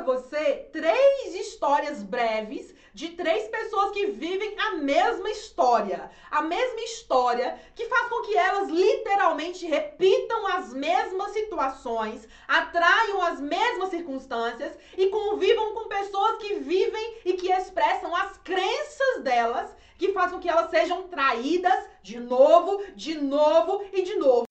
para você três histórias breves de três pessoas que vivem a mesma história. A mesma história que faz com que elas literalmente repitam as mesmas situações, atraiam as mesmas circunstâncias e convivam com pessoas que vivem e que expressam as crenças delas, que fazem com que elas sejam traídas de novo, de novo e de novo.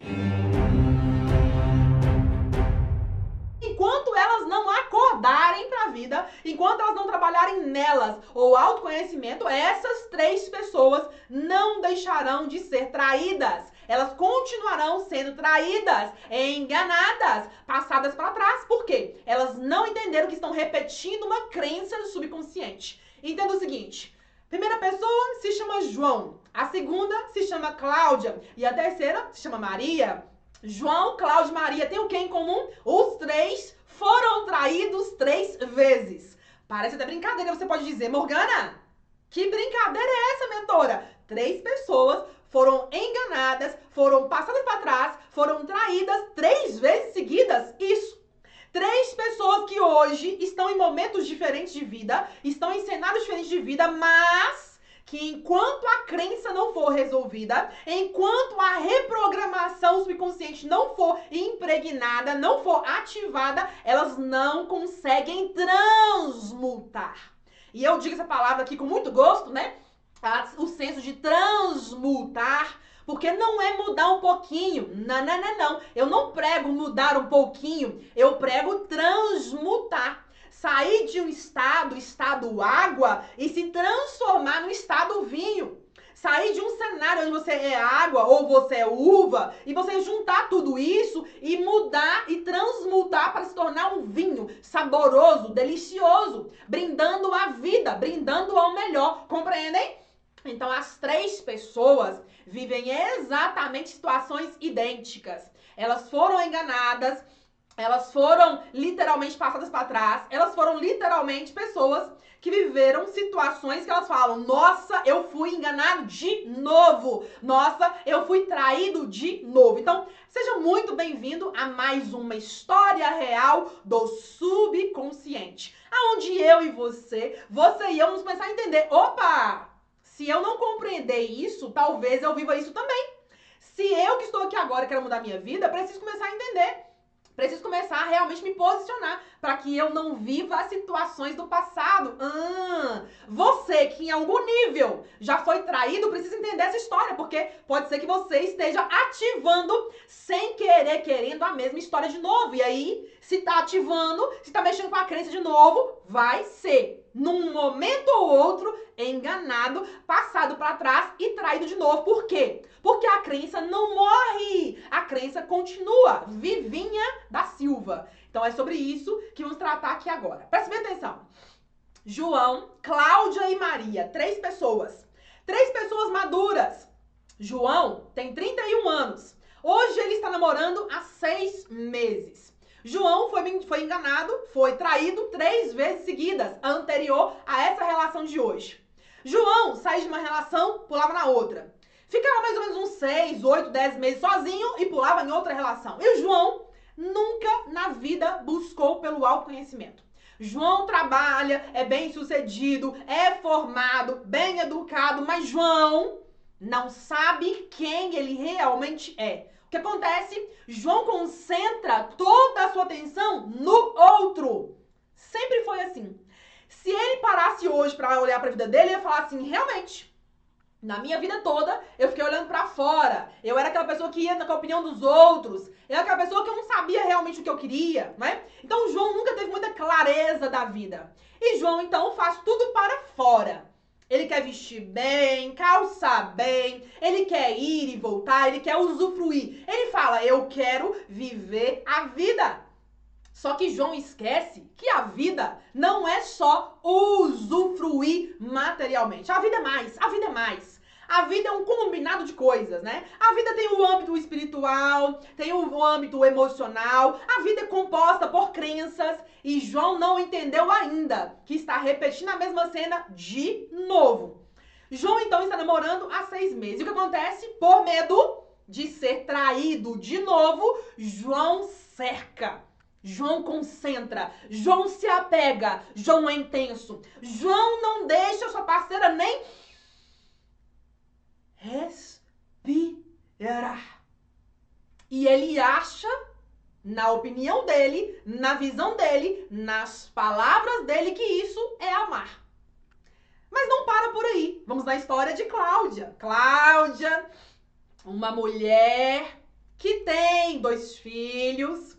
Vida, enquanto elas não trabalharem nelas ou autoconhecimento, essas três pessoas não deixarão de ser traídas. Elas continuarão sendo traídas, enganadas, passadas para trás. Por quê? Elas não entenderam que estão repetindo uma crença no subconsciente. Entenda o seguinte: Primeira pessoa se chama João, a segunda se chama Cláudia e a terceira se chama Maria. João, Cláudio e Maria têm o que em comum? Os três foram traídos três vezes. Parece até brincadeira, você pode dizer, Morgana, que brincadeira é essa, mentora? Três pessoas foram enganadas, foram passadas para trás, foram traídas três vezes seguidas. Isso. Três pessoas que hoje estão em momentos diferentes de vida, estão em cenários diferentes de vida, mas que enquanto a crença não for resolvida, enquanto a reprogramação subconsciente não for impregnada, não for ativada, elas não conseguem transmutar. E eu digo essa palavra aqui com muito gosto, né? O senso de transmutar. Porque não é mudar um pouquinho. Não, não, não, não. Eu não prego mudar um pouquinho. Eu prego transmutar sair de um estado, estado água, e se transformar no estado vinho. Sair de um cenário onde você é água ou você é uva e você juntar tudo isso e mudar e transmutar para se tornar um vinho saboroso, delicioso, brindando a vida, brindando ao melhor. Compreendem? Então, as três pessoas vivem exatamente situações idênticas. Elas foram enganadas, elas foram literalmente passadas para trás, elas foram literalmente pessoas que viveram situações que elas falam: "Nossa, eu fui enganado de novo. Nossa, eu fui traído de novo". Então, seja muito bem-vindo a mais uma história real do subconsciente, aonde eu e você, você e eu vamos começar a entender: "Opa, se eu não compreender isso, talvez eu viva isso também". Se eu que estou aqui agora quero mudar minha vida, preciso começar a entender Preciso começar a realmente me posicionar para que eu não viva as situações do passado. Ah, você que em algum nível já foi traído, precisa entender essa história, porque pode ser que você esteja ativando sem querer, querendo a mesma história de novo. E aí, se tá ativando, se tá mexendo com a crença de novo, vai ser num momento ou outro enganado, passado para trás e traído de novo. Por quê? Porque a crença não morre. A crença continua vivinha da Silva. Então é sobre isso que vamos tratar aqui agora. Preste bem atenção. João, Cláudia e Maria, três pessoas. Três pessoas maduras. João tem 31 anos. Hoje ele está namorando há seis meses. João foi, foi enganado, foi traído três vezes seguidas, anterior a essa relação de hoje. João saiu de uma relação, pulava na outra. Ficava mais ou menos uns 6, 8, 10 meses sozinho e pulava em outra relação. E o João nunca na vida buscou pelo autoconhecimento. João trabalha, é bem sucedido, é formado, bem educado, mas João não sabe quem ele realmente é. O que acontece? João concentra toda a sua atenção no outro. Sempre foi assim. Se ele parasse hoje para olhar para a vida dele, ele ia falar assim: realmente, na minha vida toda, eu fiquei olhando para fora. Eu era aquela pessoa que ia na opinião dos outros. Eu era aquela pessoa que eu não sabia realmente o que eu queria, né? Então, João nunca teve muita clareza da vida. E João, então, faz tudo para fora. Ele quer vestir bem, calçar bem, ele quer ir e voltar, ele quer usufruir. Ele fala: Eu quero viver a vida. Só que João esquece que a vida não é só usufruir materialmente. A vida é mais, a vida é mais. A vida é um combinado de coisas, né? A vida tem o âmbito espiritual, tem o âmbito emocional, a vida é composta por crenças e João não entendeu ainda que está repetindo a mesma cena de novo. João então está namorando há seis meses. E o que acontece? Por medo de ser traído de novo, João cerca. João concentra, João se apega, João é intenso. João não deixa sua parceira nem respirar. E ele acha, na opinião dele, na visão dele, nas palavras dele, que isso é amar. Mas não para por aí. Vamos na história de Cláudia. Cláudia, uma mulher que tem dois filhos.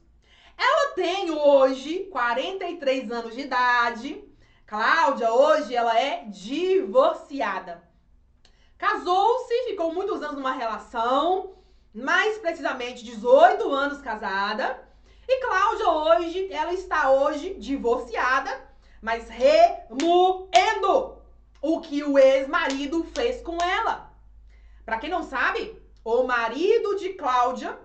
Ela tem hoje 43 anos de idade. Cláudia, hoje, ela é divorciada. Casou-se, ficou muitos anos numa relação, mais precisamente 18 anos casada. E Cláudia hoje, ela está hoje divorciada, mas remoendo o que o ex-marido fez com ela. Para quem não sabe, o marido de Cláudia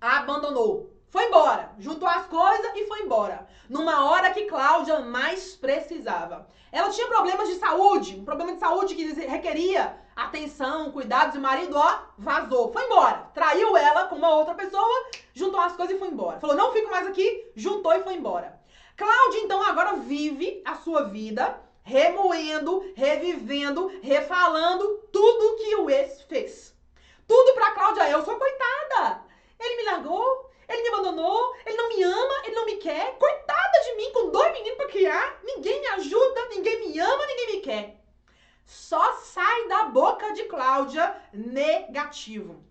a abandonou. Foi embora, juntou as coisas e foi embora. Numa hora que Cláudia mais precisava. Ela tinha problemas de saúde, um problema de saúde que requeria atenção, cuidados, e o marido, ó, vazou, foi embora. Traiu ela com uma outra pessoa, juntou as coisas e foi embora. Falou, não fico mais aqui, juntou e foi embora. Cláudia, então, agora vive a sua vida remoendo, revivendo, refalando tudo que o ex fez. Tudo pra Cláudia, eu sou coitada. Ele me largou, ele me abandonou, ele não me ama, ele não me quer. Coitada de mim, com dois meninos pra criar. Ninguém me ajuda, ninguém me ama, ninguém me quer. Só sai da boca de Cláudia negativo.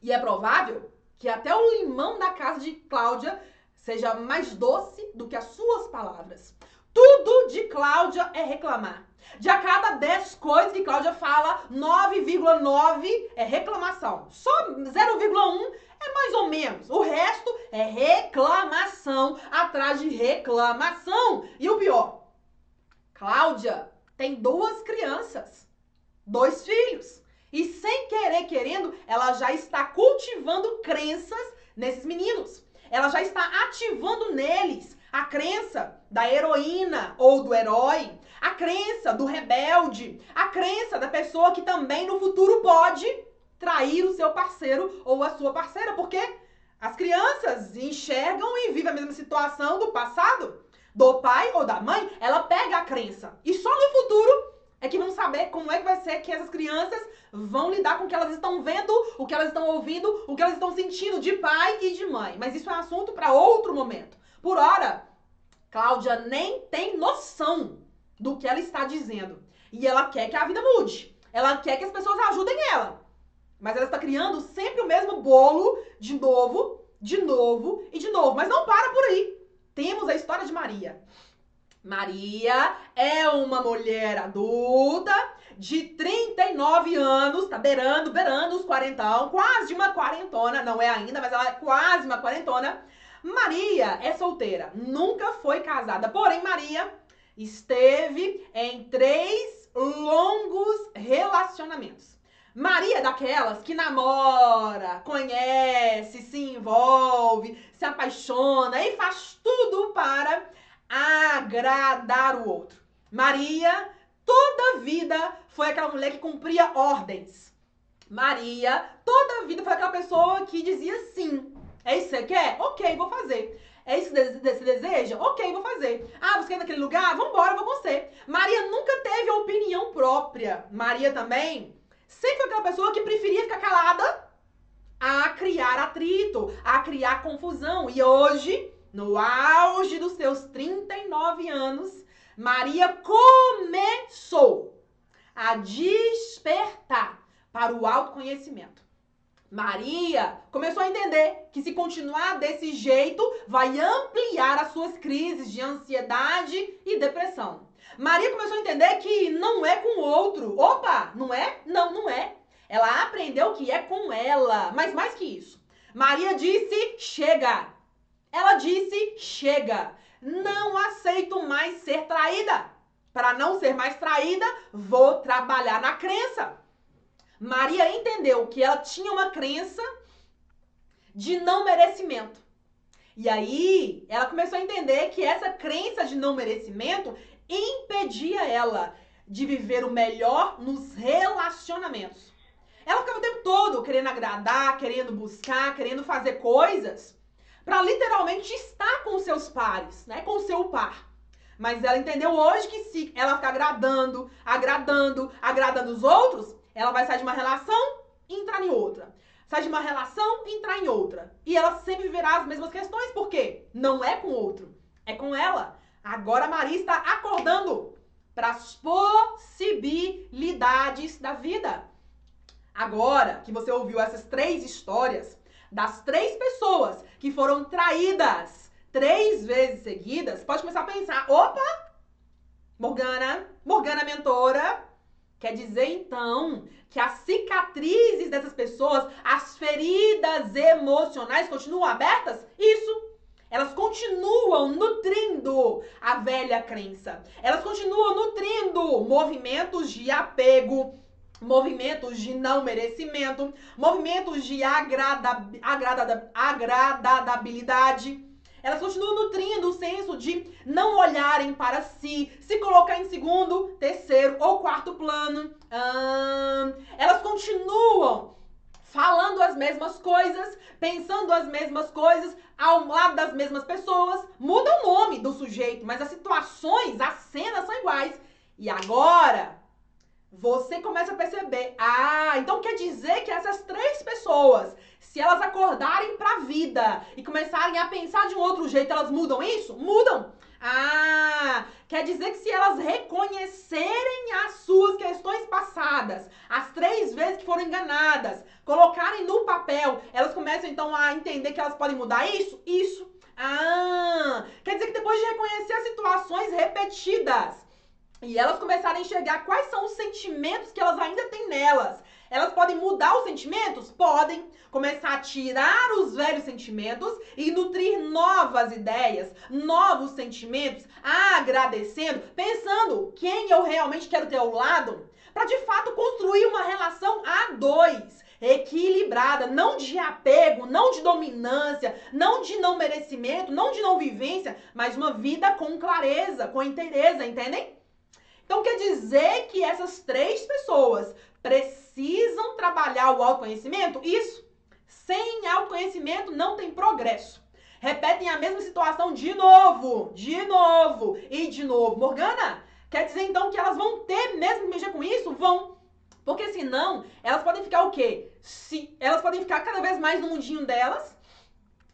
E é provável que até o limão da casa de Cláudia seja mais doce do que as suas palavras. Tudo de Cláudia é reclamar. De a cada 10 coisas que Cláudia fala, 9,9 é reclamação. Só 0,1 é mais ou menos. O resto é reclamação atrás de reclamação. E o pior, Cláudia tem duas crianças, dois filhos. E sem querer querendo, ela já está cultivando crenças nesses meninos. Ela já está ativando neles a crença da heroína ou do herói, a crença do rebelde, a crença da pessoa que também no futuro pode trair o seu parceiro ou a sua parceira, porque as crianças enxergam e vivem a mesma situação do passado, do pai ou da mãe, ela pega a crença. E só no futuro é que vão saber como é que vai ser que essas crianças vão lidar com o que elas estão vendo, o que elas estão ouvindo, o que elas estão sentindo de pai e de mãe. Mas isso é assunto para outro momento. Por hora, Cláudia nem tem noção do que ela está dizendo. E ela quer que a vida mude. Ela quer que as pessoas ajudem ela. Mas ela está criando sempre o mesmo bolo, de novo, de novo e de novo. Mas não para por aí. Temos a história de Maria. Maria é uma mulher adulta de 39 anos, tá beirando, beirando os quarentão, quase uma quarentona, não é ainda, mas ela é quase uma quarentona. Maria é solteira, nunca foi casada, porém Maria esteve em três longos relacionamentos. Maria é daquelas que namora, conhece, se envolve, se apaixona e faz tudo para agradar o outro. Maria, toda vida, foi aquela mulher que cumpria ordens. Maria, toda vida, foi aquela pessoa que dizia sim. É isso que você quer? Ok, vou fazer. É isso que você deseja? Ok, vou fazer. Ah, você quer naquele lugar? Vambora, vou com você. Maria nunca teve opinião própria. Maria também sempre foi aquela pessoa que preferia ficar calada a criar atrito, a criar confusão. E hoje, no auge dos seus 39 anos, Maria começou a despertar para o autoconhecimento. Maria começou a entender que se continuar desse jeito, vai ampliar as suas crises de ansiedade e depressão. Maria começou a entender que não é com o outro. Opa, não é? Não, não é. Ela aprendeu que é com ela. Mas mais que isso. Maria disse: chega. Ela disse: chega. Não aceito mais ser traída. Para não ser mais traída, vou trabalhar na crença. Maria entendeu que ela tinha uma crença de não merecimento. E aí, ela começou a entender que essa crença de não merecimento impedia ela de viver o melhor nos relacionamentos. Ela ficava o tempo todo querendo agradar, querendo buscar, querendo fazer coisas para literalmente estar com seus pares, né? Com seu par. Mas ela entendeu hoje que se ela ficar agradando, agradando, agradando os outros, ela vai sair de uma relação e entrar em outra. Sai de uma relação e entrar em outra. E ela sempre viverá as mesmas questões, por quê? Não é com o outro, é com ela. Agora a Maria está acordando para as possibilidades da vida. Agora que você ouviu essas três histórias das três pessoas que foram traídas três vezes seguidas, pode começar a pensar: opa, Morgana, Morgana mentora, quer dizer então que as cicatrizes dessas pessoas, as feridas emocionais continuam abertas? Isso. Elas continuam nutrindo a velha crença. Elas continuam nutrindo movimentos de apego, movimentos de não merecimento, movimentos de agrada, agrada, agradabilidade. Elas continuam nutrindo o senso de não olharem para si, se colocar em segundo, terceiro ou quarto plano. Elas continuam falando as mesmas coisas, pensando as mesmas coisas, ao lado das mesmas pessoas. Muda o nome do sujeito, mas as situações, as cenas são iguais. E agora, você começa a perceber, ah, então quer dizer que essas três pessoas, se elas acordarem pra vida e começarem a pensar de um outro jeito, elas mudam isso? Mudam. Ah, quer dizer que se elas reconhecerem as suas questões passadas, as três vezes que foram enganadas, colocarem no papel, elas começam então a entender que elas podem mudar isso? Isso. Ah, quer dizer que depois de reconhecer as situações repetidas, e elas começarem a enxergar quais são os sentimentos que elas ainda têm nelas. Elas podem mudar os sentimentos? Podem. Começar a tirar os velhos sentimentos e nutrir novas ideias, novos sentimentos, agradecendo, pensando quem eu realmente quero ter ao lado, para de fato construir uma relação a dois equilibrada, não de apego, não de dominância, não de não merecimento, não de não vivência, mas uma vida com clareza, com inteireza, entendem? Então quer dizer que essas três pessoas precisam trabalhar o autoconhecimento? Isso. Sem autoconhecimento não tem progresso. Repetem a mesma situação de novo, de novo e de novo. Morgana, quer dizer então que elas vão ter mesmo que mexer com isso? Vão. Porque senão, elas podem ficar o quê? Se, elas podem ficar cada vez mais no mundinho delas,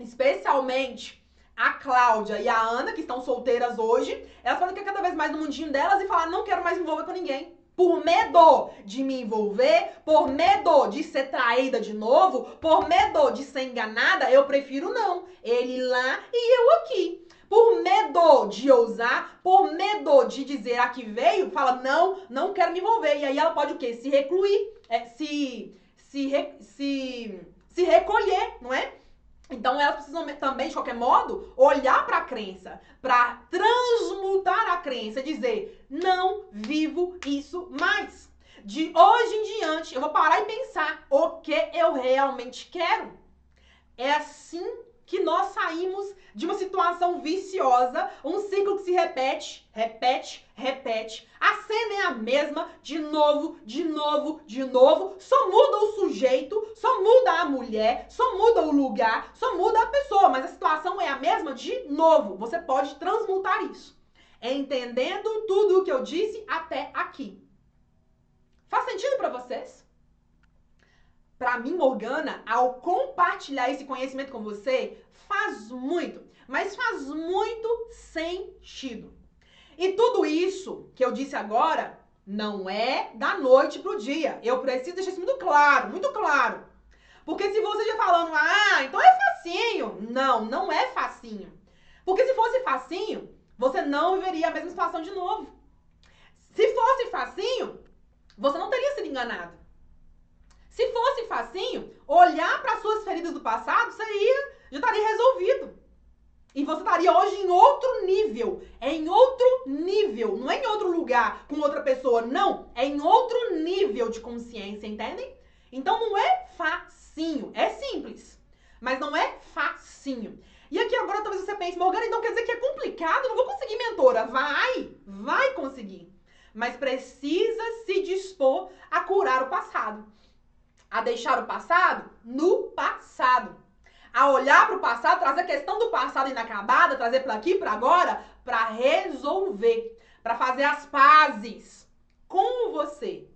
especialmente a Cláudia e a Ana, que estão solteiras hoje, elas podem ficar cada vez mais no mundinho delas e falar: não quero mais me envolver com ninguém. Por medo de me envolver, por medo de ser traída de novo, por medo de ser enganada, eu prefiro não. Ele lá e eu aqui. Por medo de ousar, por medo de dizer a que veio, fala: não, não quero me envolver. E aí ela pode o quê? Se recluir, é, se, se, se, se recolher, não é? Então elas precisam também, de qualquer modo, olhar para a crença, para transmutar a crença, dizer: não vivo isso mais. De hoje em diante, eu vou parar e pensar o que eu realmente quero. É assim que nós saímos de uma situação viciosa, um ciclo que se repete, repete, repete. A cena é a mesma, de novo, de novo, de novo. Só muda o sujeito, só muda a mulher, só muda o lugar, só muda a pessoa, mas a situação é a mesma de novo. Você pode transmutar isso. Entendendo tudo o que eu disse até aqui. Faz sentido para vocês? Para mim, Morgana, ao compartilhar esse conhecimento com você, faz muito, mas faz muito sentido. E tudo isso que eu disse agora não é da noite pro dia. Eu preciso deixar isso muito claro, muito claro. Porque se você já falando, ah, então é facinho. Não, não é facinho. Porque se fosse facinho, você não viveria a mesma situação de novo. Se fosse facinho, você não teria sido enganado. Se fosse facinho, olhar para suas feridas do passado seria, já estaria resolvido. E você estaria hoje em outro nível. É em outro nível. Não é em outro lugar com outra pessoa. Não. É em outro nível de consciência, entendem? Então não é facinho. É simples. Mas não é facinho. E aqui agora talvez você pense, Morgana, então quer dizer que é complicado? Não vou conseguir, mentora. Vai. Vai conseguir. Mas precisa se dispor a curar o passado a deixar o passado no passado. a olhar para o passado, trazer a questão do passado inacabada, trazer para aqui, para agora, para resolver, para fazer as pazes com você,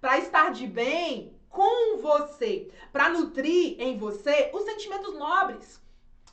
para estar de bem com você, para nutrir em você os sentimentos nobres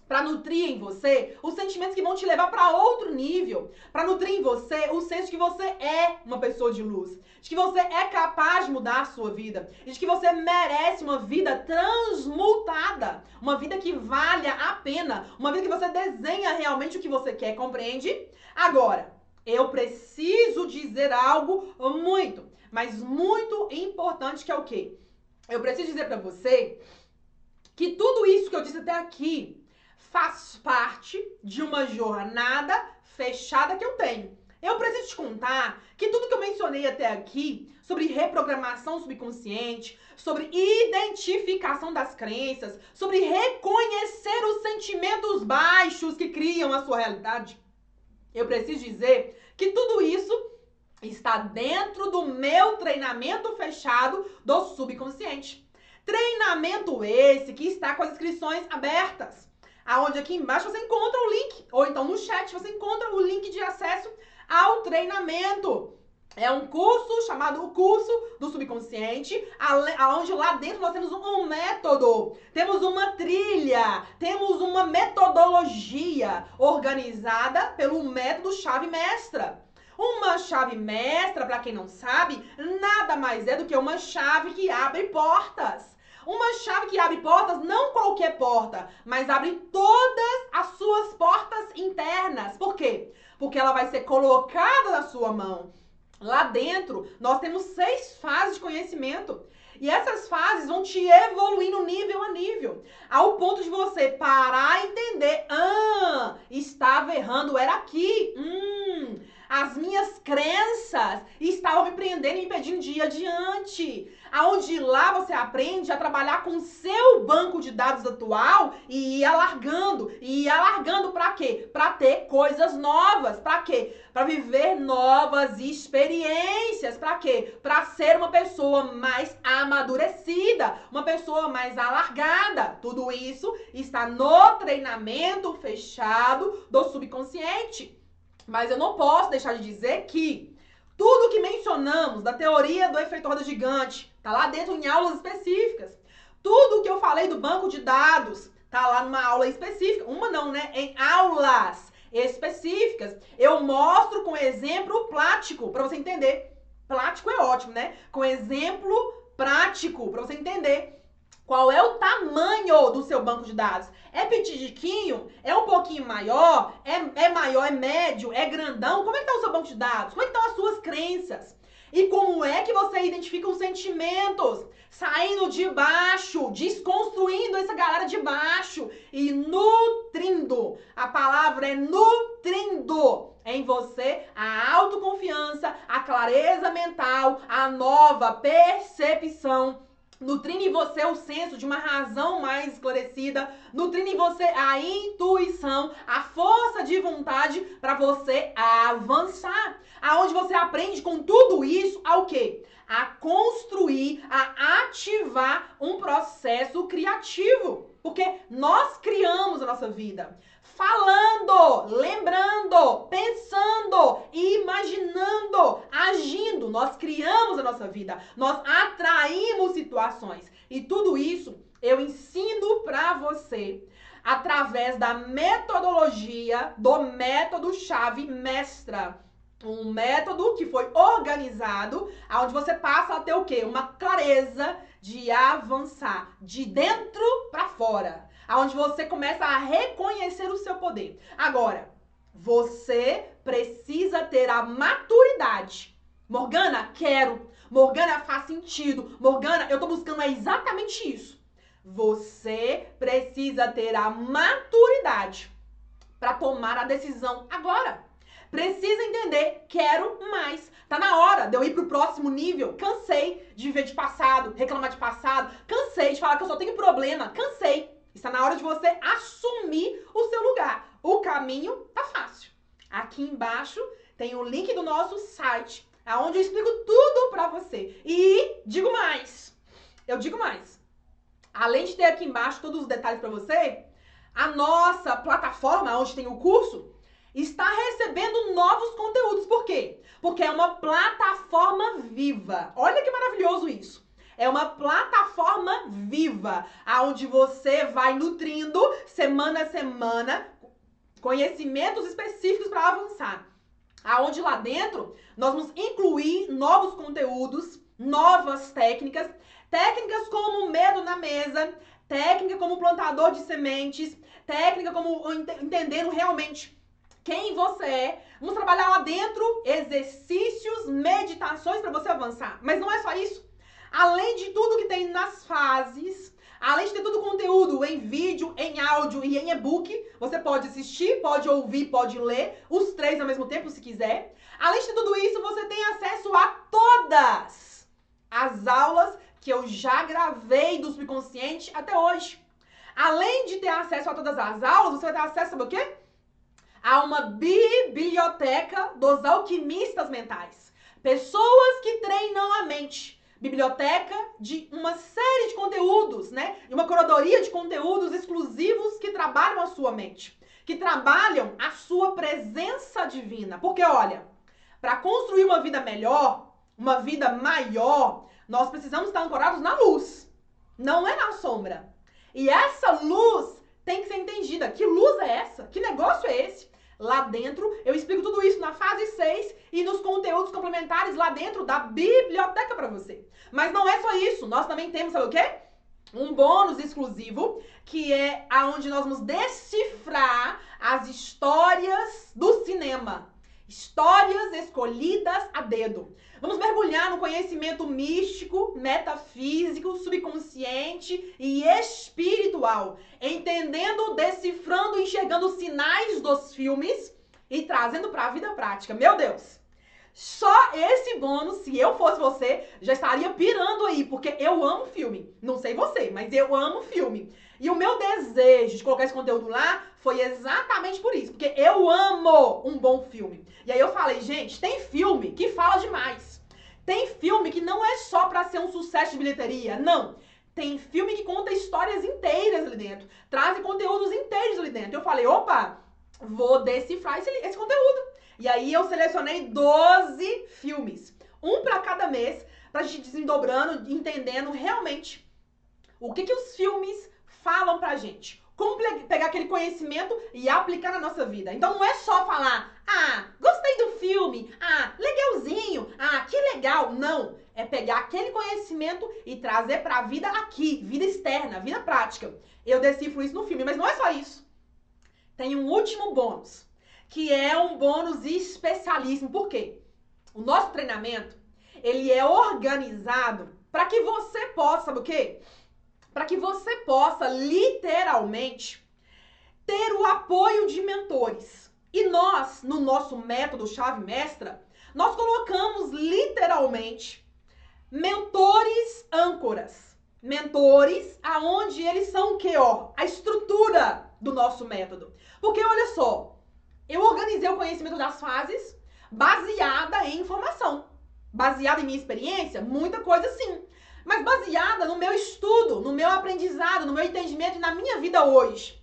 para nutrir em você os sentimentos que vão te levar para outro nível, para nutrir em você o senso de que você é uma pessoa de luz, de que você é capaz de mudar a sua vida, de que você merece uma vida transmutada, uma vida que valha a pena, uma vida que você desenha realmente o que você quer, compreende? Agora, eu preciso dizer algo muito, mas muito importante que é o quê? Eu preciso dizer para você que tudo isso que eu disse até aqui faz parte de uma jornada fechada que eu tenho. Eu preciso te contar que tudo que eu mencionei até aqui sobre reprogramação subconsciente, sobre identificação das crenças, sobre reconhecer os sentimentos baixos que criam a sua realidade, eu preciso dizer que tudo isso está dentro do meu treinamento fechado do subconsciente. Treinamento esse que está com as inscrições abertas aonde aqui embaixo você encontra o link, ou então no chat você encontra o link de acesso ao treinamento. É um curso chamado o curso do subconsciente, onde lá dentro nós temos um método, temos uma trilha, temos uma metodologia organizada pelo método chave mestra. Uma chave mestra, para quem não sabe, nada mais é do que uma chave que abre portas. Uma chave que abre portas, não qualquer porta, mas abre todas as suas portas internas. Por quê? Porque ela vai ser colocada na sua mão. Lá dentro, nós temos seis fases de conhecimento. E essas fases vão te evoluindo nível a nível, ao ponto de você parar e entender: ah, estava errando, era aqui. Hum, as minhas crenças estavam me prendendo e impedindo de ir adiante. Aonde lá você aprende a trabalhar com o seu banco de dados atual e ir alargando. E ir alargando para quê? Para ter coisas novas. Para quê? Para viver novas experiências. Para quê? Para ser uma pessoa mais amadurecida, uma pessoa mais alargada. Tudo isso está no treinamento fechado do subconsciente. Mas eu não posso deixar de dizer que tudo que mencionamos da teoria do efeito roda gigante tá lá dentro em aulas específicas. Tudo que eu falei do banco de dados tá lá numa aula específica. Uma não, né? Em aulas específicas. Eu mostro com exemplo prático para você entender. Prático é ótimo, né? Com exemplo prático para você entender qual é o tamanho do seu banco de dados? É pitidiquinho? É um pouquinho maior? É, é maior? É médio? É grandão? Como é que tá o seu banco de dados? Como é que estão as suas crenças? E como é que você identifica os sentimentos? Saindo de baixo, desconstruindo essa galera de baixo e nutrindo. A palavra é nutrindo em você a autoconfiança, a clareza mental, a nova percepção nutrindo em você o senso de uma razão mais esclarecida, nutrindo em você a intuição, a força de vontade para você avançar. Aonde você aprende com tudo isso ao quê? A construir, a ativar um processo criativo. Porque nós criamos a nossa vida falando, lembrando, pensando, imaginando, agindo. Nós criamos a nossa vida, nós atraímos situações. E tudo isso eu ensino para você através da metodologia do método chave mestra. Um método que foi organizado, onde você passa a ter o quê? Uma clareza de avançar de dentro para fora aonde você começa a reconhecer o seu poder. Agora, você precisa ter a maturidade. Morgana, quero. Morgana, faz sentido. Morgana, eu tô buscando é exatamente isso. Você precisa ter a maturidade para tomar a decisão agora. Precisa entender, quero mais. Tá na hora de eu ir pro próximo nível. Cansei de viver de passado, reclamar de passado. Cansei de falar que eu só tenho problema. Cansei. Está na hora de você assumir o seu lugar. O caminho tá fácil. Aqui embaixo tem o link do nosso site, aonde eu explico tudo para você. E digo mais. Eu digo mais. Além de ter aqui embaixo todos os detalhes para você, a nossa plataforma, onde tem o curso, está recebendo novos conteúdos. Por quê? Porque é uma plataforma viva. Olha que maravilhoso isso. É uma plataforma viva, aonde você vai nutrindo semana a semana conhecimentos específicos para avançar. Aonde lá dentro nós vamos incluir novos conteúdos, novas técnicas, técnicas como medo na mesa, técnica como plantador de sementes, técnica como entendendo realmente quem você é. Vamos trabalhar lá dentro exercícios, meditações para você avançar. Mas não é só isso. Além de tudo que tem nas fases, além de ter todo o conteúdo em vídeo, em áudio e em e-book, você pode assistir, pode ouvir, pode ler, os três ao mesmo tempo se quiser. Além de tudo isso, você tem acesso a todas as aulas que eu já gravei do subconsciente até hoje. Além de ter acesso a todas as aulas, você vai ter acesso a o quê? A uma biblioteca dos alquimistas mentais. Pessoas que treinam a mente. Biblioteca de uma série de conteúdos, né? De uma curadoria de conteúdos exclusivos que trabalham a sua mente. Que trabalham a sua presença divina. Porque, olha, para construir uma vida melhor, uma vida maior, nós precisamos estar ancorados na luz, não é na sombra. E essa luz tem que ser entendida. Que luz é essa? Que negócio é esse? Lá dentro, eu explico tudo isso na fase 6 e nos conteúdos complementares lá dentro da biblioteca para você. Mas não é só isso, nós também temos, sabe o quê? Um bônus exclusivo, que é aonde nós vamos decifrar as histórias do cinema. Histórias escolhidas a dedo. Vamos mergulhar no conhecimento místico, metafísico, subconsciente e espiritual, entendendo, decifrando, enxergando os sinais dos filmes e trazendo para a vida prática. Meu Deus! Só esse bônus, se eu fosse você, já estaria pirando aí, porque eu amo filme. Não sei você, mas eu amo filme. E o meu desejo de colocar esse conteúdo lá foi exatamente por isso, porque eu amo um bom filme. E aí eu falei, gente, tem filme que fala demais. Tem filme que não é só para ser um sucesso de bilheteria, não. Tem filme que conta histórias inteiras ali dentro, trazem conteúdos inteiros ali dentro. Eu falei, opa, vou decifrar esse, esse conteúdo. E aí eu selecionei 12 filmes, um para cada mês, pra gente desdobrando, entendendo realmente o que que os filmes falam pra gente. Como pegar aquele conhecimento e aplicar na nossa vida. Então não é só falar, ah, gostei do filme, ah, legalzinho, ah, que legal. Não. É pegar aquele conhecimento e trazer pra vida aqui, vida externa, vida prática. Eu decifro isso no filme, mas não é só isso. Tem um último bônus, que é um bônus especialíssimo. Por quê? O nosso treinamento, ele é organizado para que você possa, sabe o quê? Para que você possa literalmente ter o apoio de mentores. E nós, no nosso método chave mestra, nós colocamos literalmente mentores âncoras. Mentores aonde eles são o que, ó? A estrutura do nosso método. Porque olha só, eu organizei o conhecimento das fases baseada em informação. Baseada em minha experiência, muita coisa sim mas baseada no meu estudo, no meu aprendizado, no meu entendimento e na minha vida hoje.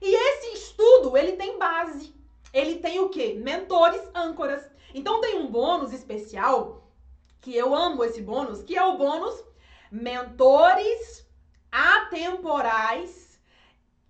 E esse estudo, ele tem base. Ele tem o quê? Mentores, âncoras. Então tem um bônus especial, que eu amo esse bônus, que é o bônus mentores atemporais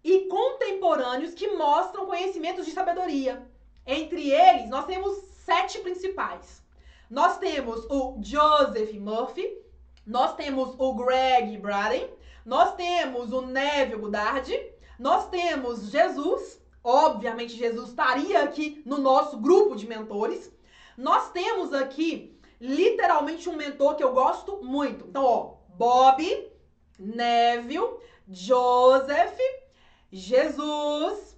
e contemporâneos que mostram conhecimentos de sabedoria. Entre eles, nós temos sete principais. Nós temos o Joseph Murphy, nós temos o Greg Braden, nós temos o Neville Goddard, nós temos Jesus, obviamente Jesus estaria aqui no nosso grupo de mentores. Nós temos aqui literalmente um mentor que eu gosto muito. Então, ó, Bob, Neville, Joseph, Jesus.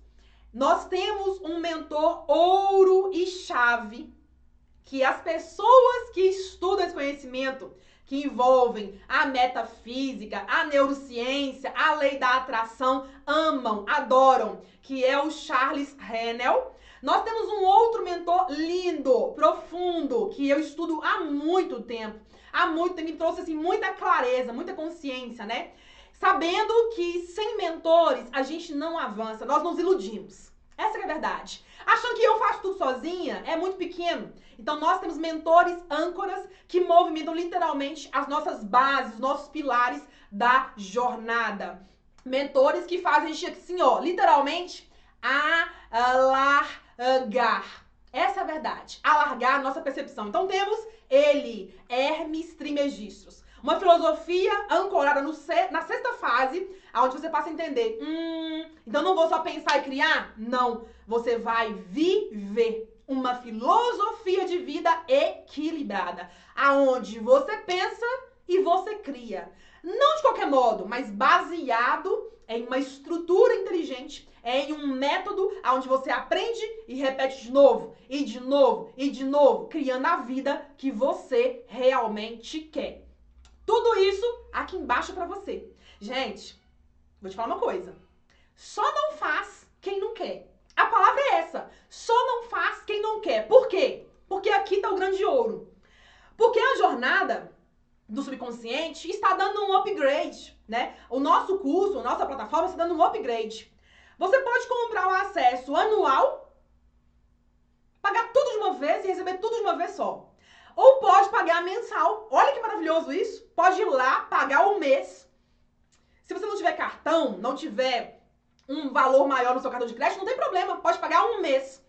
Nós temos um mentor ouro e chave que as pessoas que estudam esse conhecimento que envolvem a metafísica, a neurociência, a lei da atração, amam, adoram, que é o Charles Hennel. Nós temos um outro mentor lindo, profundo, que eu estudo há muito tempo. Há muito tempo, me trouxe assim muita clareza, muita consciência, né? sabendo que sem mentores a gente não avança, nós nos iludimos. Essa é a verdade. Achando que eu faço tudo sozinha é muito pequeno. Então nós temos mentores âncoras que movimentam literalmente as nossas bases, os nossos pilares da jornada. Mentores que fazem a gente assim, ó, literalmente alargar. Essa é a verdade. Alargar a nossa percepção. Então temos ele, Hermes Trismegistus. Uma filosofia ancorada no, na sexta fase, onde você passa a entender. Hum, então não vou só pensar e criar? Não. Você vai viver uma filosofia de vida equilibrada, aonde você pensa e você cria. Não de qualquer modo, mas baseado em uma estrutura inteligente, em um método onde você aprende e repete de novo, e de novo, e de novo, criando a vida que você realmente quer. Tudo isso aqui embaixo para você. Gente, vou te falar uma coisa. Só não faz quem não quer. A palavra é essa. Só não faz quem não quer. Por quê? Porque aqui tá o grande ouro. Porque a jornada do subconsciente está dando um upgrade, né? O nosso curso, a nossa plataforma está dando um upgrade. Você pode comprar o acesso anual, pagar tudo de uma vez e receber tudo de uma vez só. Ou pode pagar mensal. Olha que maravilhoso isso. Pode ir lá, pagar o mês. Se você não tiver cartão, não tiver um valor maior no seu cartão de crédito, não tem problema. Pode pagar um mês.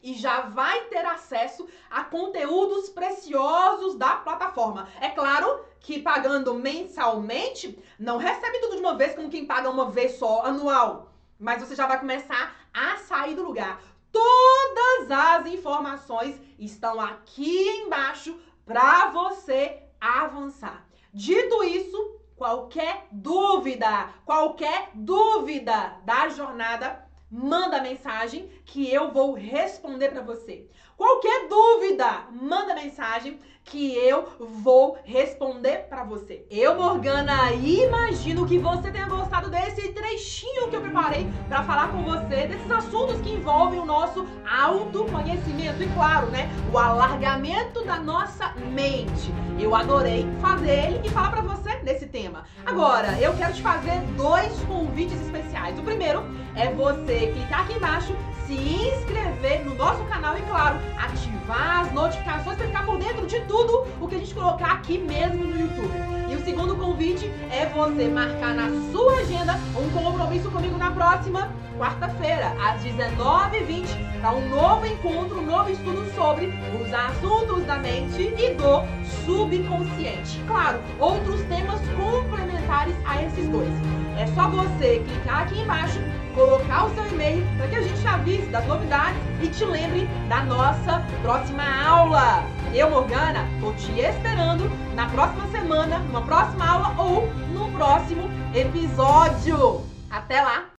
E já vai ter acesso a conteúdos preciosos da plataforma. É claro que pagando mensalmente, não recebe tudo de uma vez como quem paga uma vez só anual. Mas você já vai começar a sair do lugar. Todas as informações estão aqui embaixo para você avançar. Dito isso, qualquer dúvida, qualquer dúvida da jornada, manda mensagem que eu vou responder para você. Qualquer dúvida, manda mensagem que eu vou responder para você. Eu, Morgana, imagino que você tenha gostado desse trechinho que eu preparei para falar com você desses assuntos que envolvem o nosso autoconhecimento e, claro, né, o alargamento da nossa mente. Eu adorei fazer ele e falar para você nesse tema. Agora, eu quero te fazer dois convites especiais. O primeiro é você clicar aqui embaixo, se inscrever no nosso canal e, claro, ativar as notificações para ficar por dentro de tudo o que a gente colocar aqui mesmo no YouTube. E o segundo convite é você marcar na sua agenda um compromisso comigo na próxima quarta-feira, às 19h20, para um novo encontro, um novo estudo sobre os assuntos da mente e do subconsciente. Claro, outros temas complementares a esses dois. É só você clicar aqui embaixo, colocar o seu e-mail para que a gente avise das novidades e te lembre da nossa próxima aula. Eu, Morgana, tô te esperando na próxima semana, numa próxima aula ou no próximo episódio. Até lá!